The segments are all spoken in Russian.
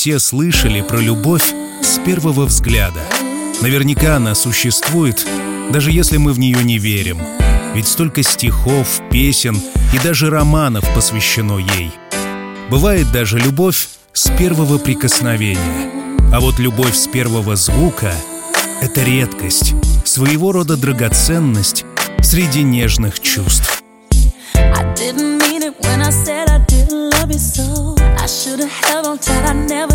все слышали про любовь с первого взгляда. Наверняка она существует, даже если мы в нее не верим. Ведь столько стихов, песен и даже романов посвящено ей. Бывает даже любовь с первого прикосновения. А вот любовь с первого звука — это редкость, своего рода драгоценность среди нежных чувств. I didn't mean it when I said I didn't love you so. I should have held on tight, I never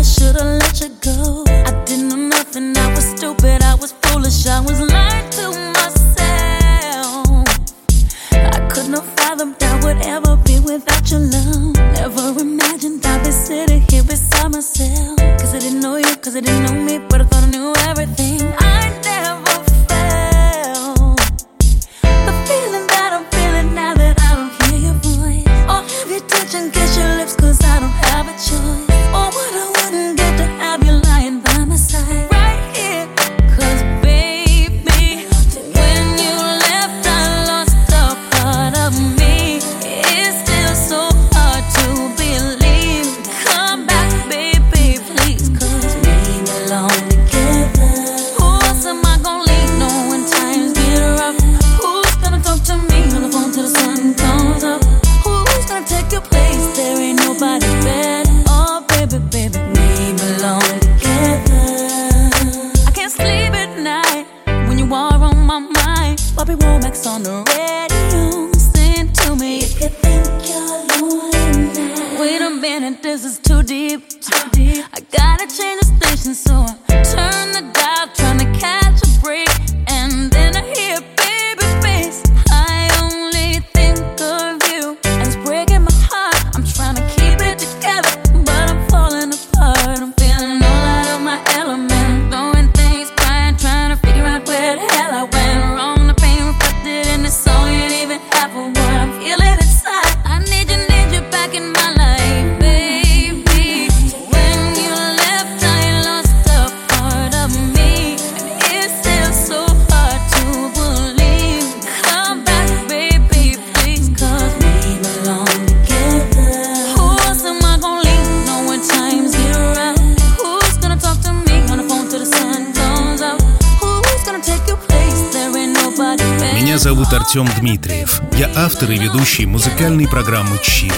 ведущий музыкальной программы «Чил».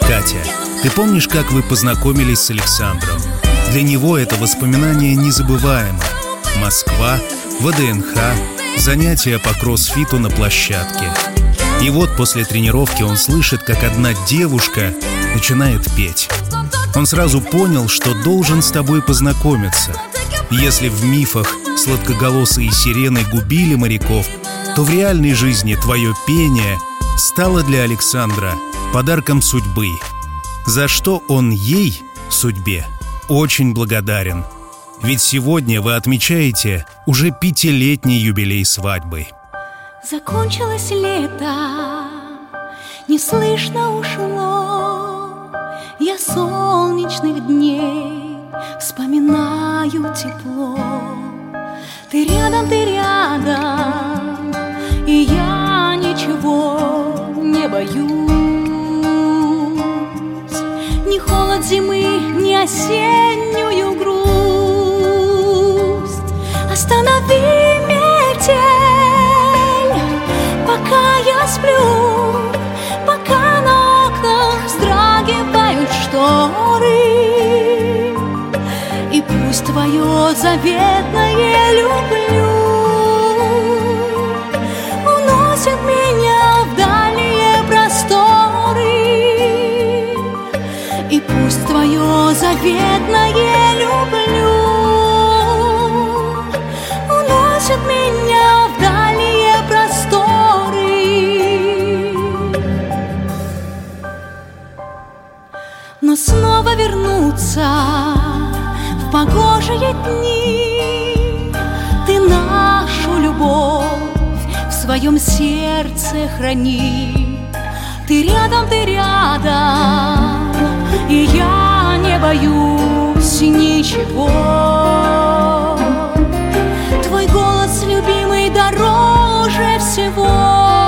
Катя, ты помнишь, как вы познакомились с Александром? Для него это воспоминание незабываемо. Москва, ВДНХ, занятия по кроссфиту на площадке. И вот после тренировки он слышит, как одна девушка начинает петь. Он сразу понял, что должен с тобой познакомиться. Если в мифах сладкоголосые сирены губили моряков, то в реальной жизни твое пение стало для Александра подарком судьбы, за что он ей, судьбе, очень благодарен. Ведь сегодня вы отмечаете уже пятилетний юбилей свадьбы. Закончилось лето, неслышно ушло. Я солнечных дней вспоминаю тепло. Ты рядом, ты рядом, боюсь. Ни холод зимы, ни осеннюю грусть. Останови метель, пока я сплю, пока на окнах вздрагивают шторы. И пусть твое заветное люблю твое заветное люблю. Уносит меня в дальние просторы. Но снова вернуться в погожие дни. Ты нашу любовь в своем сердце храни. Ты рядом, ты рядом, и я боюсь ничего. Твой голос, любимый, дороже всего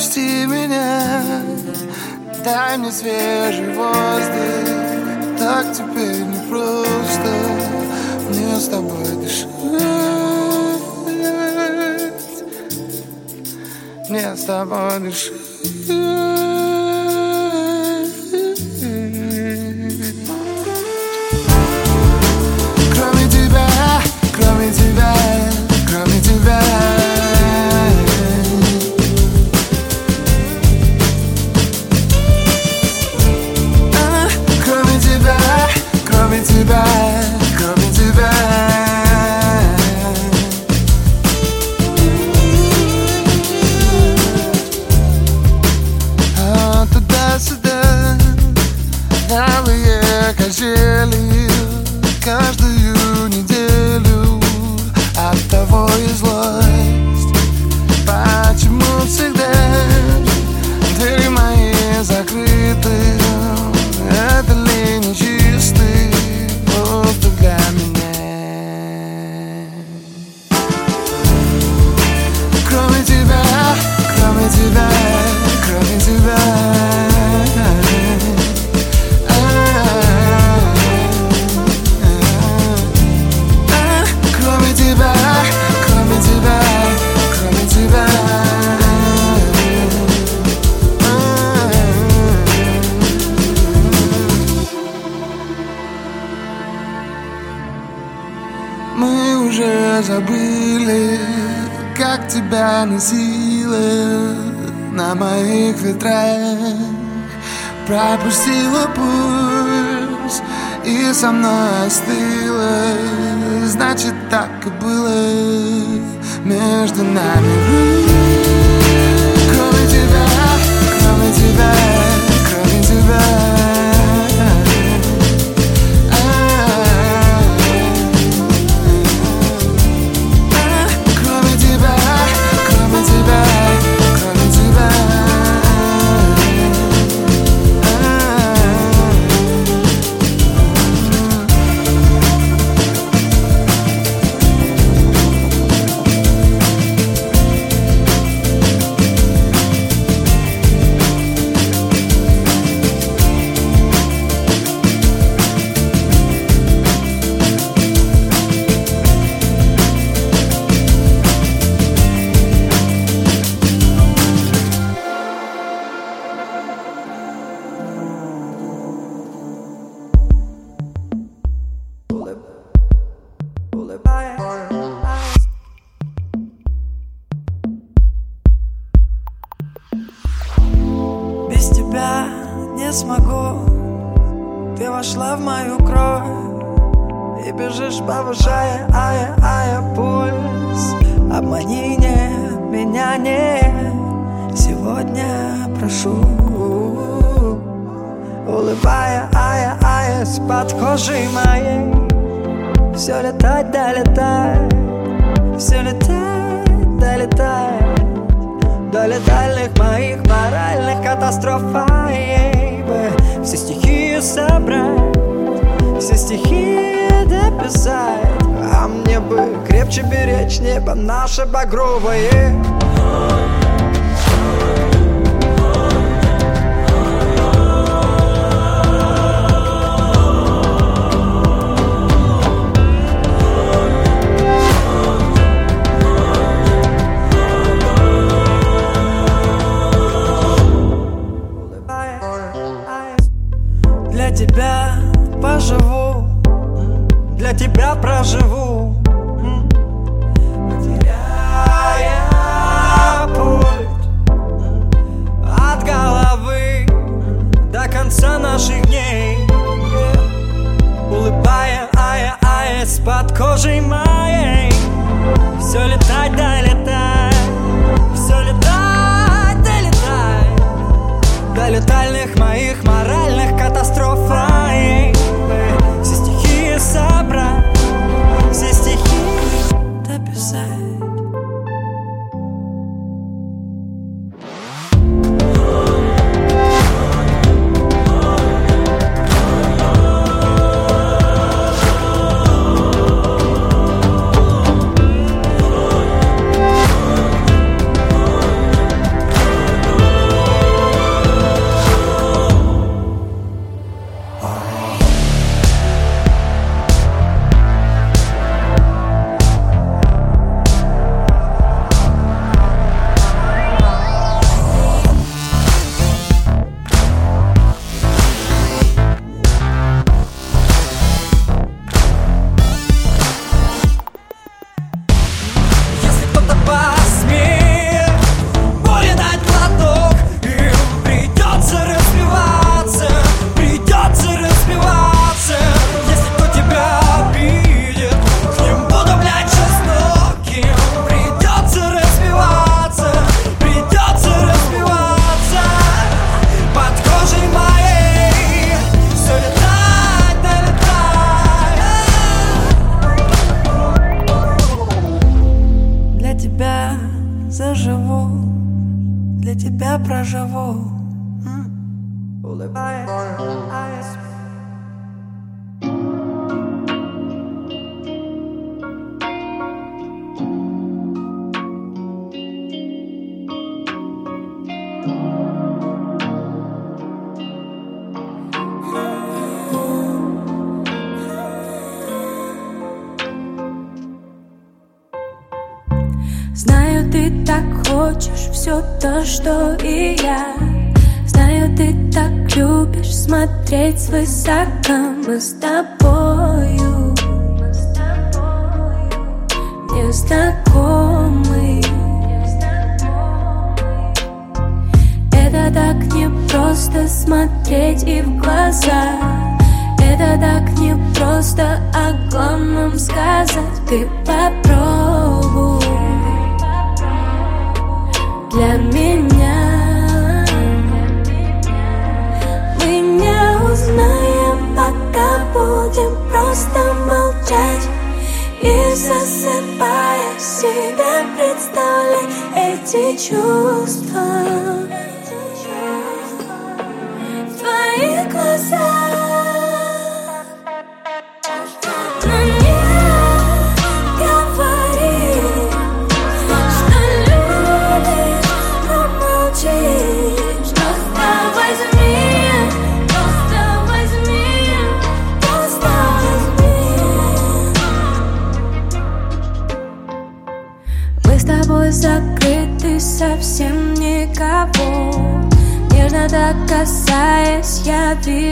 Отпусти меня. Дай мне свежий воздух. Так теперь не просто. Мне с тобой дышать. Мне с тобой дышать ветрах Пропустила пульс и со мной остыла Значит так и было между нами. Кроме тебя, кроме тебя, кроме тебя все стихи дописать. А мне бы крепче беречь небо наше багровое. I choose the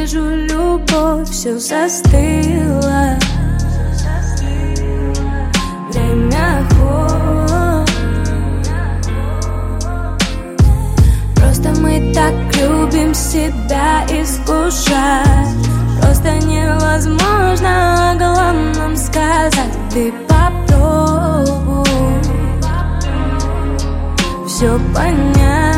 вижу любовь, все застыло. Время Просто мы так любим себя искушать. Просто невозможно о главном сказать. Ты попробуй. Все понять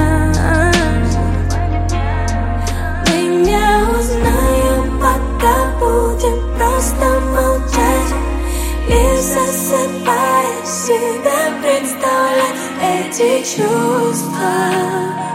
просто молчать. И засыпая себя представлять эти чувства.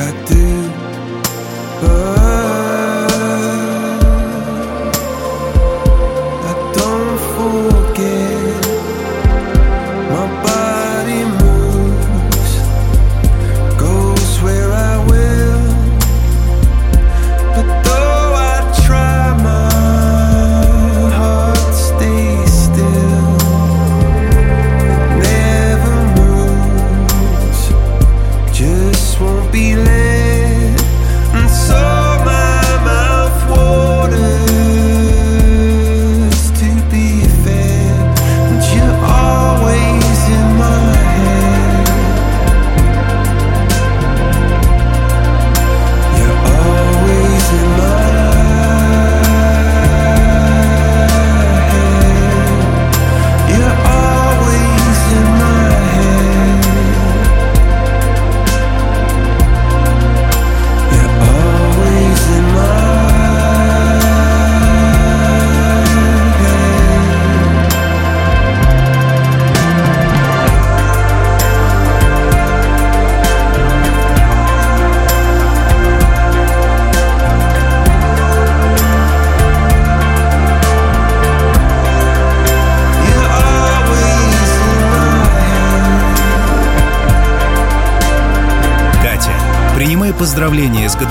I did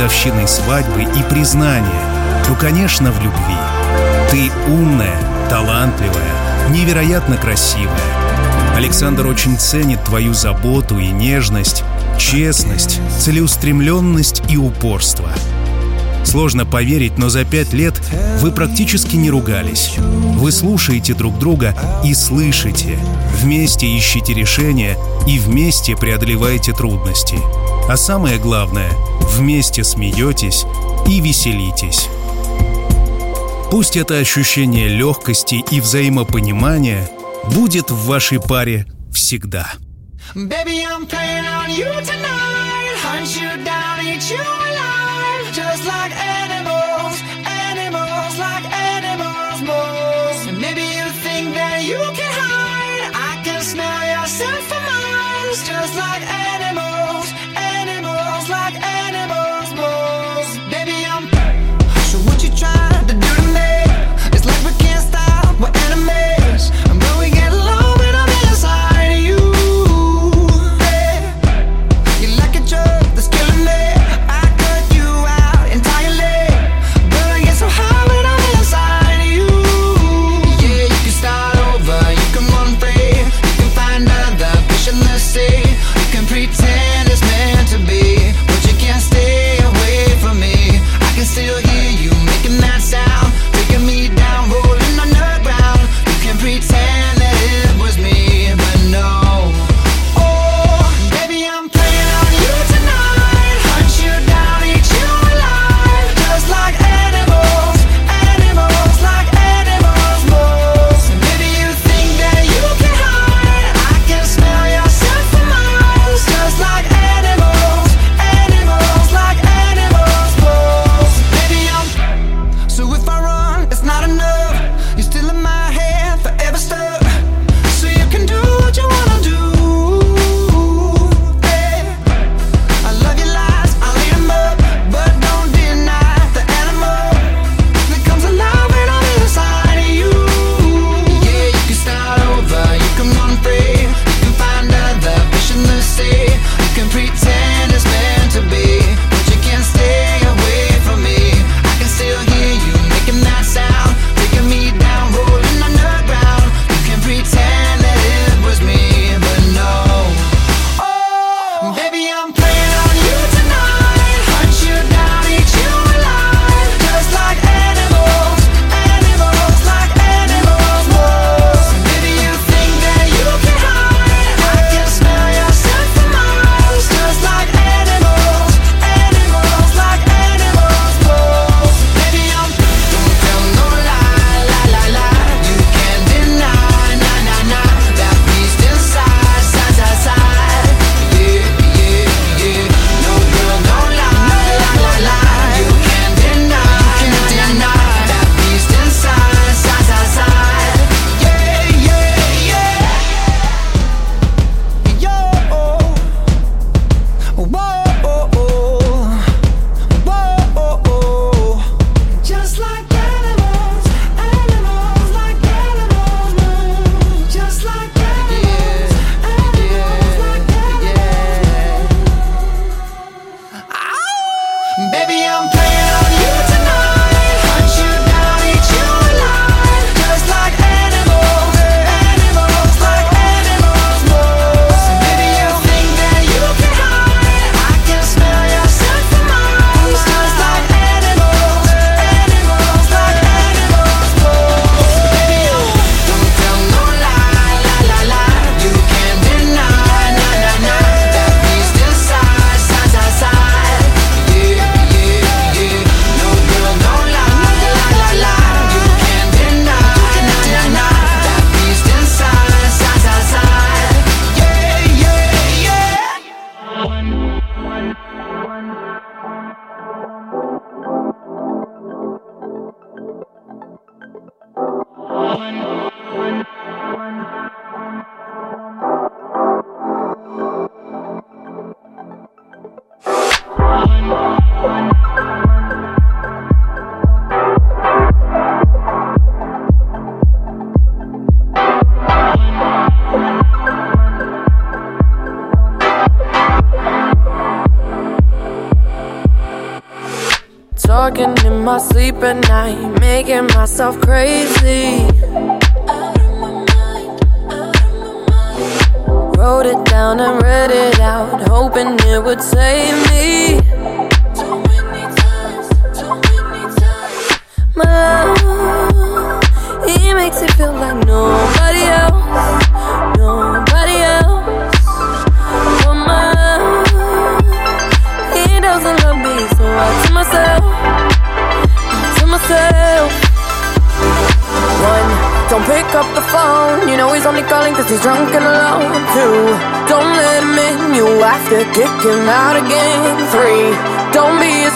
годовщиной свадьбы и признания, ну, конечно, в любви. Ты умная, талантливая, невероятно красивая. Александр очень ценит твою заботу и нежность, честность, целеустремленность и упорство – Сложно поверить, но за пять лет вы практически не ругались. Вы слушаете друг друга и слышите. Вместе ищите решения и вместе преодолеваете трудности. А самое главное, вместе смеетесь и веселитесь. Пусть это ощущение легкости и взаимопонимания будет в вашей паре всегда. Baby, I'm playing on you tonight. Hunt you down, eat you alive. just like animals, animals like animals moles. And maybe you think that you can hide. I can smell yourself for miles, just like animals.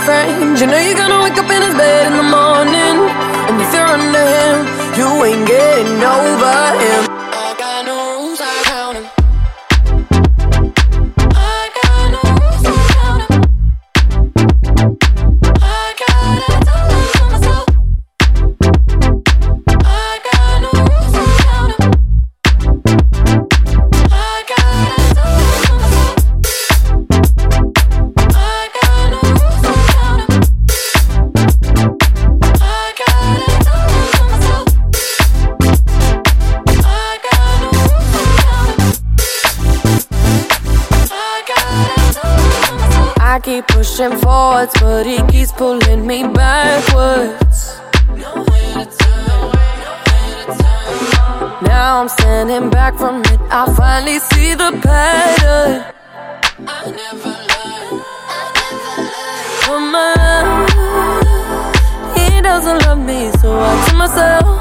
You know you're gonna wake up in his pushing forwards, but he keeps pulling me backwards. Now I'm standing back from it. I finally see the pattern. But my love, he doesn't love me, so I tell myself,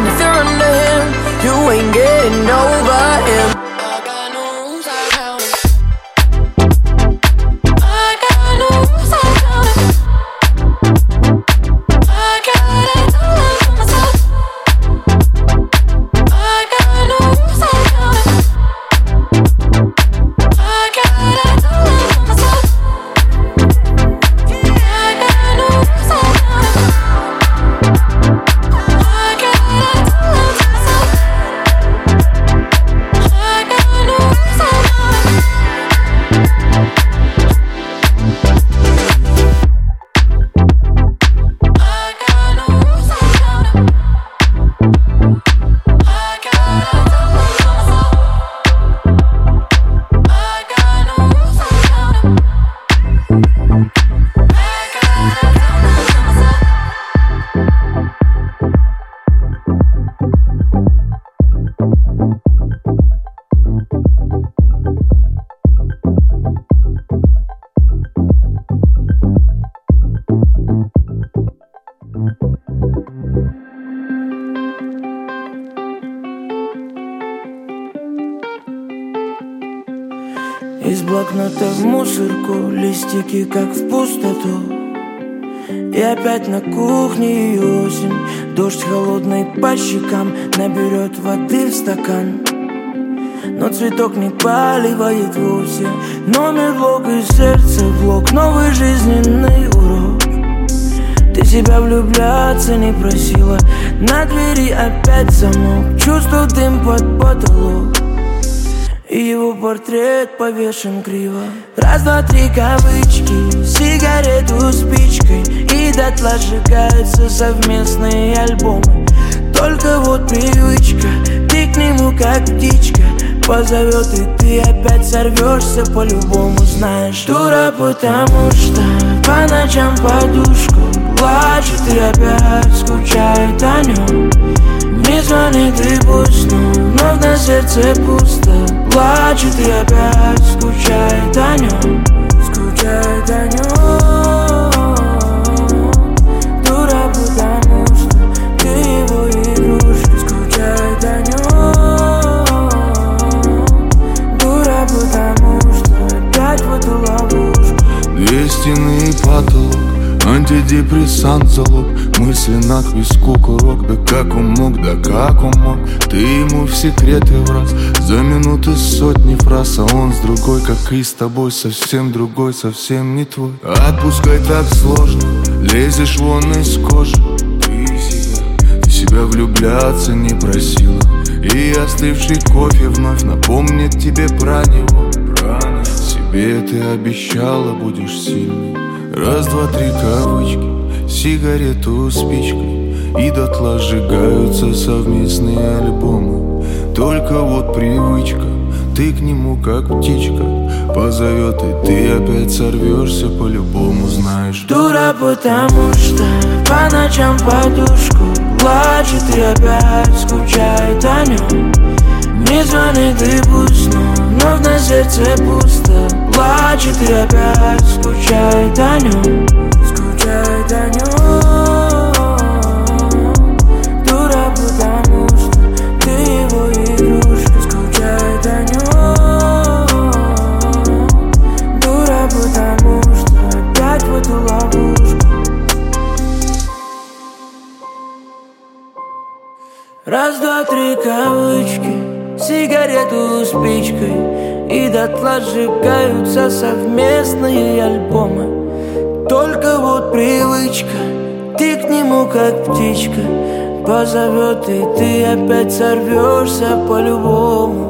And if you're under him, you ain't getting over him. Листики как в пустоту. И опять на кухне и осень. Дождь холодный по щекам Наберет воды в стакан. Но цветок не поливает вовсе. Номер блок и сердце блок Новый жизненный урок. Ты себя влюбляться не просила. На двери опять замок. Чувствую дым под потолок и его портрет повешен криво. Раз, два, три кавычки Сигарету спичкой И дотла сжигаются совместные альбомы. Только вот привычка Ты к нему как птичка. Позовет и ты опять сорвешься по-любому Знаешь, дура, потому что По ночам подушку Плачет и опять скучает о нем не звонит и пусть, но вновь на сердце пусто. Плачет и опять скучает о нем. Скучает о нем. Дура, потому что ты его игрушка Скучает о Дура, потому что опять в эту ловушку. Потолок Антидепрессант залог. Мысли на виску курок Да как он мог, да как он мог? Ты ему в секреты враз За минуты сотни фраз А он с другой, как и с тобой Совсем другой, совсем не твой. Отпускай так сложно Лезешь вон из кожи. Ты себя, влюбляться не просила И остывший кофе вновь напомнит тебе про него Себе ты обещала, будешь сильной. Раз, два, три кавычки Сигарету спичкой И дотла сжигаются совместные альбомы. Только вот привычка Ты к нему как птичка. Позовет и ты опять сорвешься По-любому знаешь. Дура, потому что по ночам подушку Плачет и опять скучает о нем Не звонит и пусть, вновь на сердце пусто. Плачет и опять скучает о нем Скучает о нем спичкой и дотла сжигаются совместные альбомы. Только вот привычка, ты к нему как птичка Позовет и ты опять сорвешься по-любому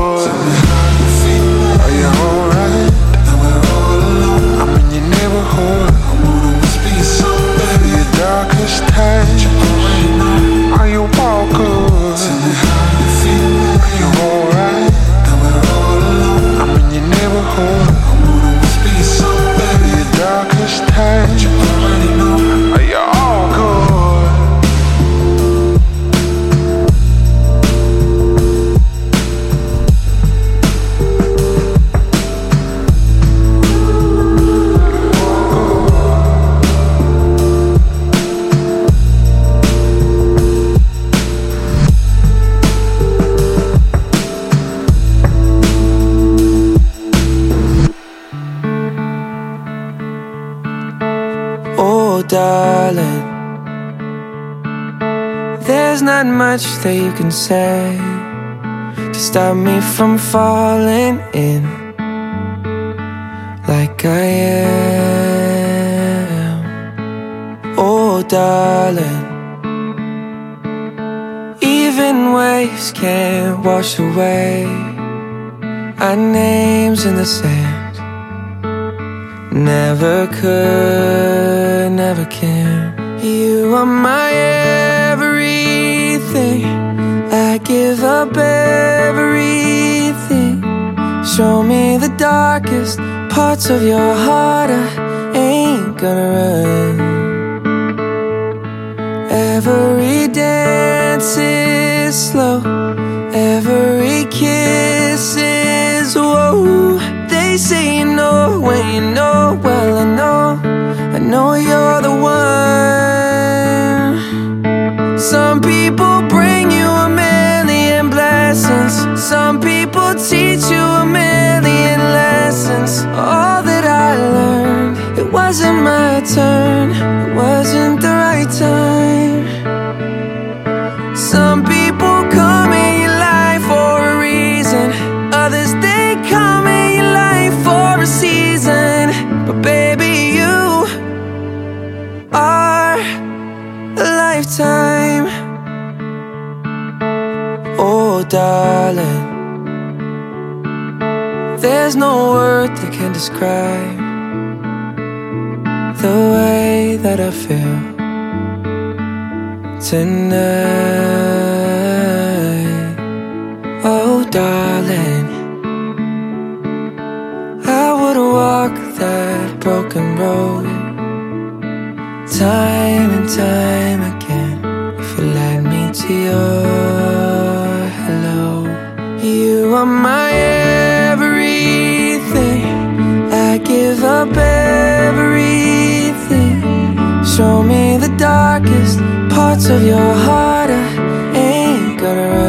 last time much that you can say to stop me from falling in like I am. Oh, darling. Even waves can't wash away our names in the sand. Never could, never can. You are my. darkest parts of your heart I ain't gonna run. Every dance is slow. Every kiss is whoa They say you know when you know Well I know, I know you're the one. wasn't my turn, it wasn't the right time. Some people come in your life for a reason, others they come in your life for a season. But baby, you are a lifetime. Oh, darling, there's no word that can describe the way that I feel tonight. Oh, darling, I would walk that broken road time and time again if you led me to your. Darkest parts of your heart. I ain't gonna run.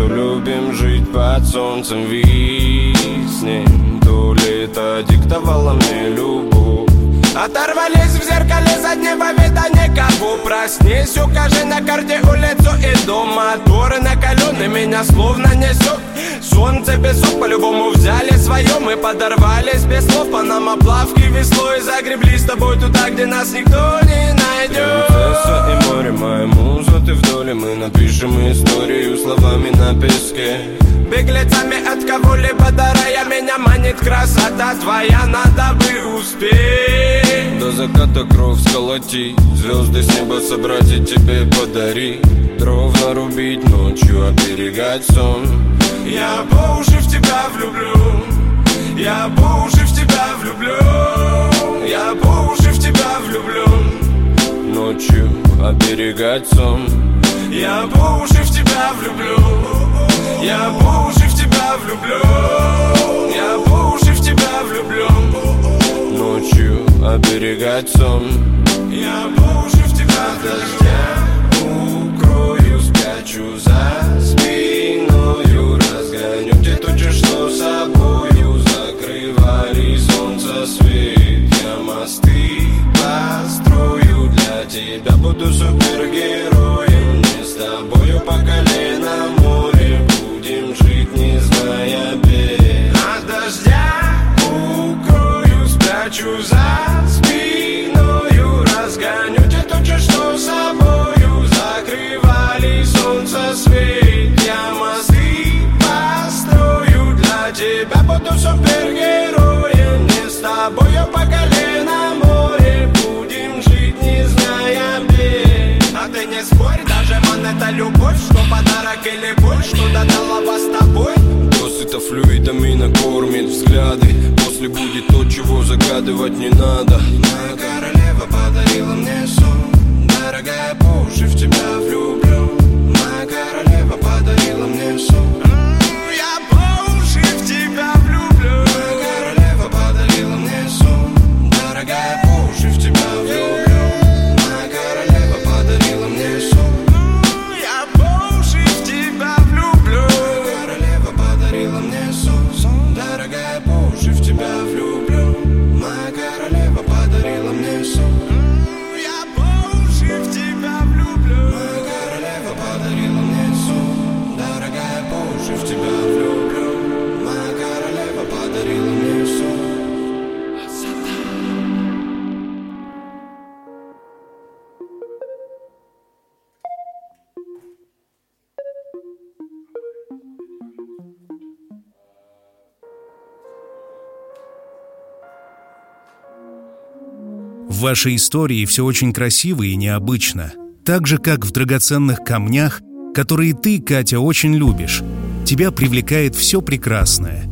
Что любим жить под солнцем виснем То лето диктовало мне любовь. Оторвались в зеркале заднего вида никого Проснись, укажи на карте улицу и дом. Моторы накалены, меня словно несет Солнце песок по-любому взяли свое Мы подорвались без слов по нам оплавки веслой Загребли с тобой туда, где нас никто не Принцесса и море, моя муза, ты в доле Мы напишем историю словами на песке. Беглецами от кого-либо дарая Меня манит красота твоя, надо бы успеть. До заката кровь сколотить Звезды с неба собрать и тебе подарить. Дров нарубить ночью, оберегать сон. Я по уши в тебя влюблю Я по уши в тебя влюблю Я по уши в тебя влюблю Ночью оберегать сон. Я по уши в тебя влюблю. Я по уши в тебя влюблю. Я по уши в тебя влюблю. Ночью оберегать сон. Я по уши в тебя дождя Укрою, спрячу за спиною Разгоню те тучи, тебя Буду супергероем Не с тобою по подарок или боль, что додала вас с тобой. Досыта флюидами накормит взгляды. После будет то, чего загадывать не надо. Моя королева подарила мне сон. Дорогая, по уши в тебя влюблю В вашей истории все очень красиво и необычно. Так же, как в драгоценных камнях, которые ты, Катя, очень любишь. Тебя привлекает все прекрасное.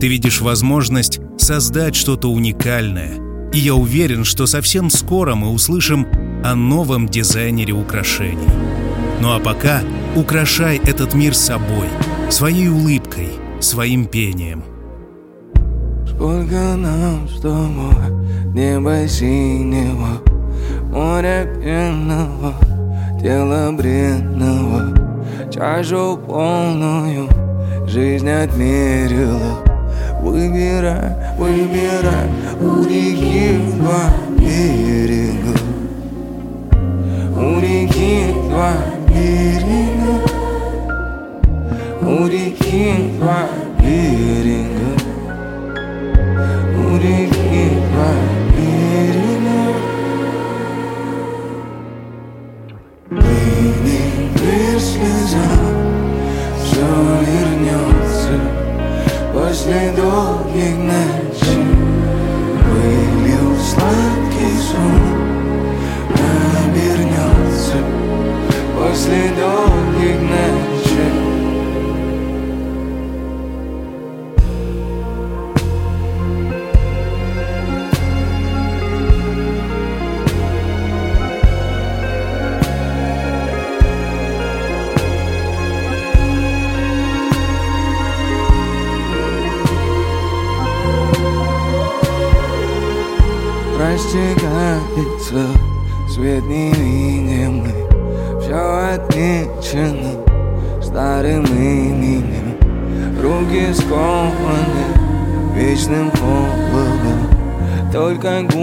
Ты видишь возможность создать что-то уникальное. И я уверен, что совсем скоро мы услышим о новом дизайнере украшений. Ну а пока украшай этот мир собой, своей улыбкой, своим пением. Сколько нам с тобой неба синего, моря пенного, тела бренного, чашу полную жизнь отмерила. Выбирай, выбирай у реки два берега. У реки два берега. У реки два берега У реки берега Выйди, мир слезам Все вернется. После долгих ночей Вылил сладкий сон Обернется. После долгих ночей Только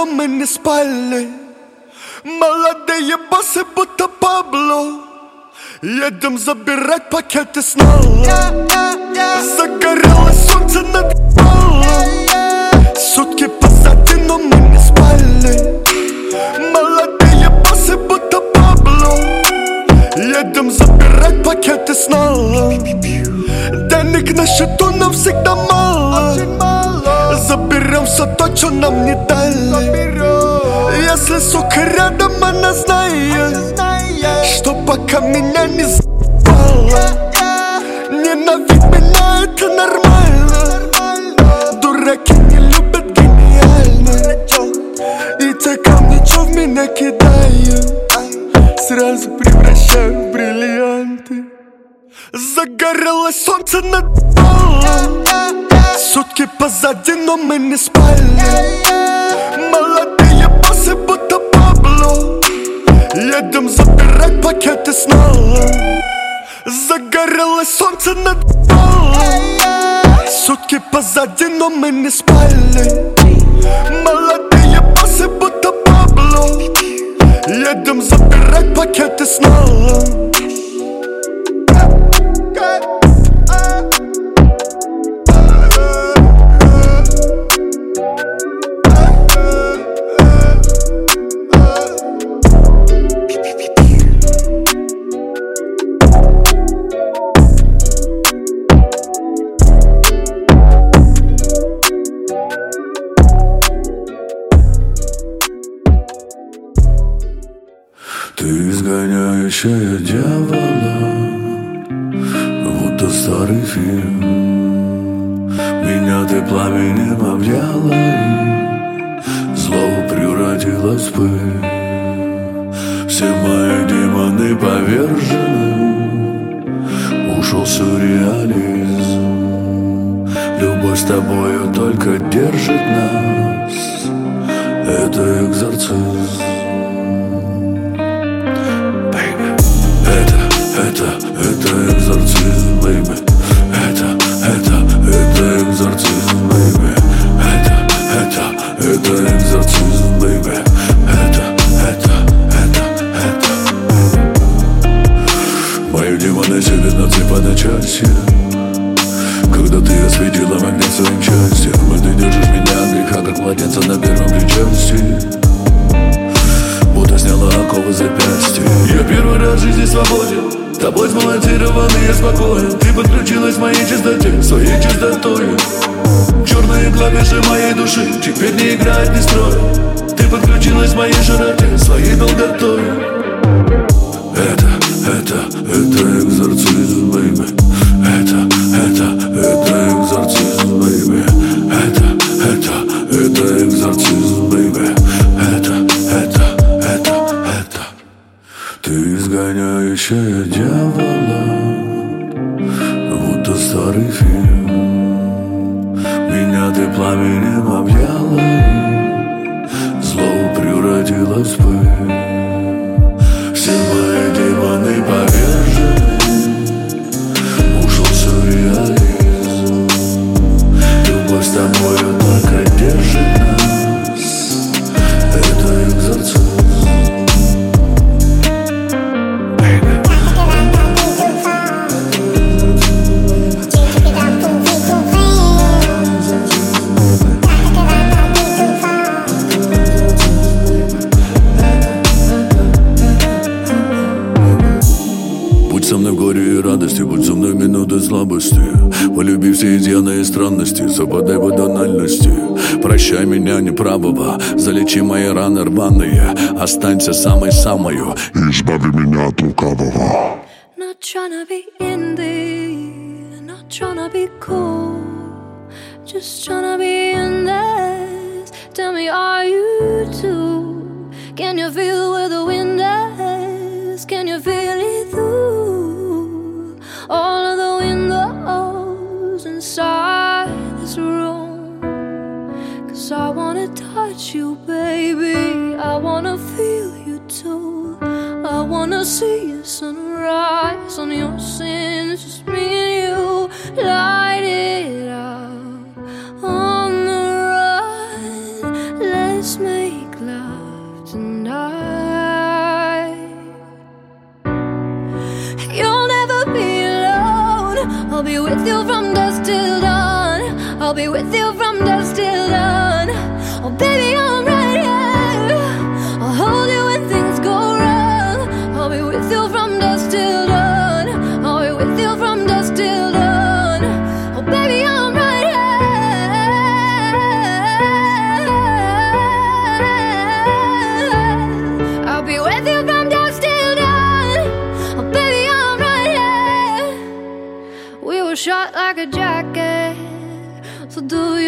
но мы не спали Молодые боссы, будто Пабло. Едем забирать пакеты снова. Загорелось меня кидают Сразу превращаю в бриллианты. Загорелось солнце над полом. Сутки позади, но мы не спали. Молодые боссы, будто Пабло. Едем забирать пакеты снова. Загорелось солнце над полом. Сутки позади, но мы не спали. Молодые Едем забирать пакеты снова Изгоняющая дьявола Будто старый фильм. Меня ты пламенем объяла И зло превратилось в пыль. Все мои демоны повержены Ушел сюрреализм. Любовь с тобою только держит нас. Это экзорцизм Это, это экзорцизм, baby. Это, это, это экзорцизм, baby. Это, это, это экзорцизм, baby. Это, это, это, это. Мои демоны сидят на цепи на части. Когда ты осветила магнит своим счастьем И ты держишь меня от греха, как младенца на первом причастии. Будто сняла оковы запястья. Я первый раз в жизни свободен Тобой сбалансирован и я спокоен. Ты подключилась к моей чистоте, своей чистотой. Черные клавиши моей души Теперь не играет, не строит Ты подключилась к моей широте, своей долготой. Это, это, это экзорцизм, Это, это, Останься самой-самою Избави меня от лукавого Not tryna be indie, not tryna be cool, just tryna be in this. Tell me, are you too? Can you feel where the wind is? Can you feel wanna see your sunrise on your sins. Just me and you. Light it up on the run. Let's make love tonight. You'll never be alone. I'll be with you from dusk till dawn. I'll be with you from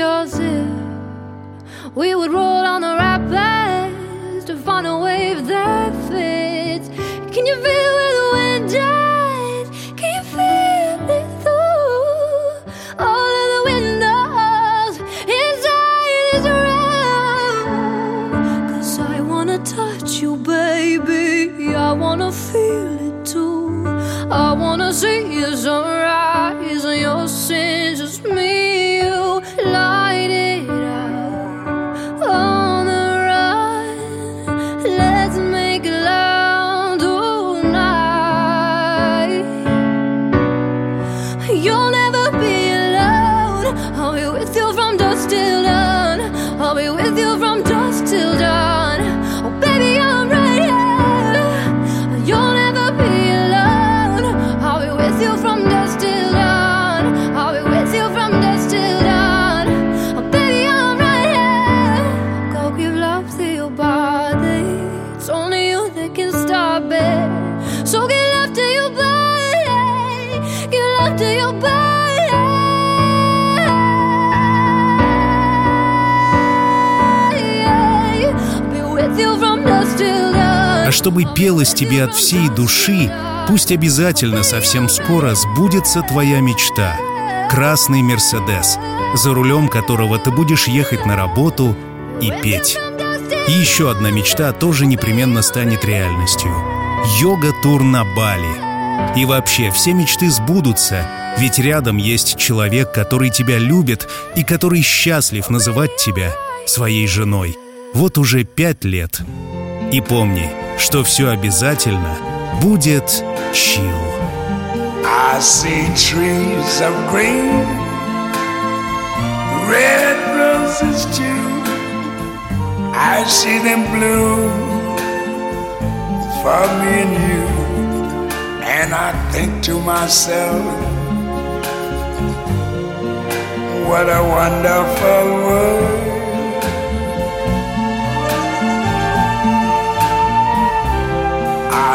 yours if we would roll. Чтобы пелось тебе от всей души, пусть обязательно совсем скоро сбудется твоя мечта. Красный Мерседес, за рулем которого ты будешь ехать на работу и петь. И еще одна мечта тоже непременно станет реальностью. Йога-тур на Бали. И вообще, все мечты сбудутся, ведь рядом есть человек, который тебя любит и который счастлив называть тебя своей женой. Вот уже пять лет. И помни, что все обязательно будет чил. I see trees of green, red roses too. I see them bloom for me and you. And I think to myself, what a wonderful world.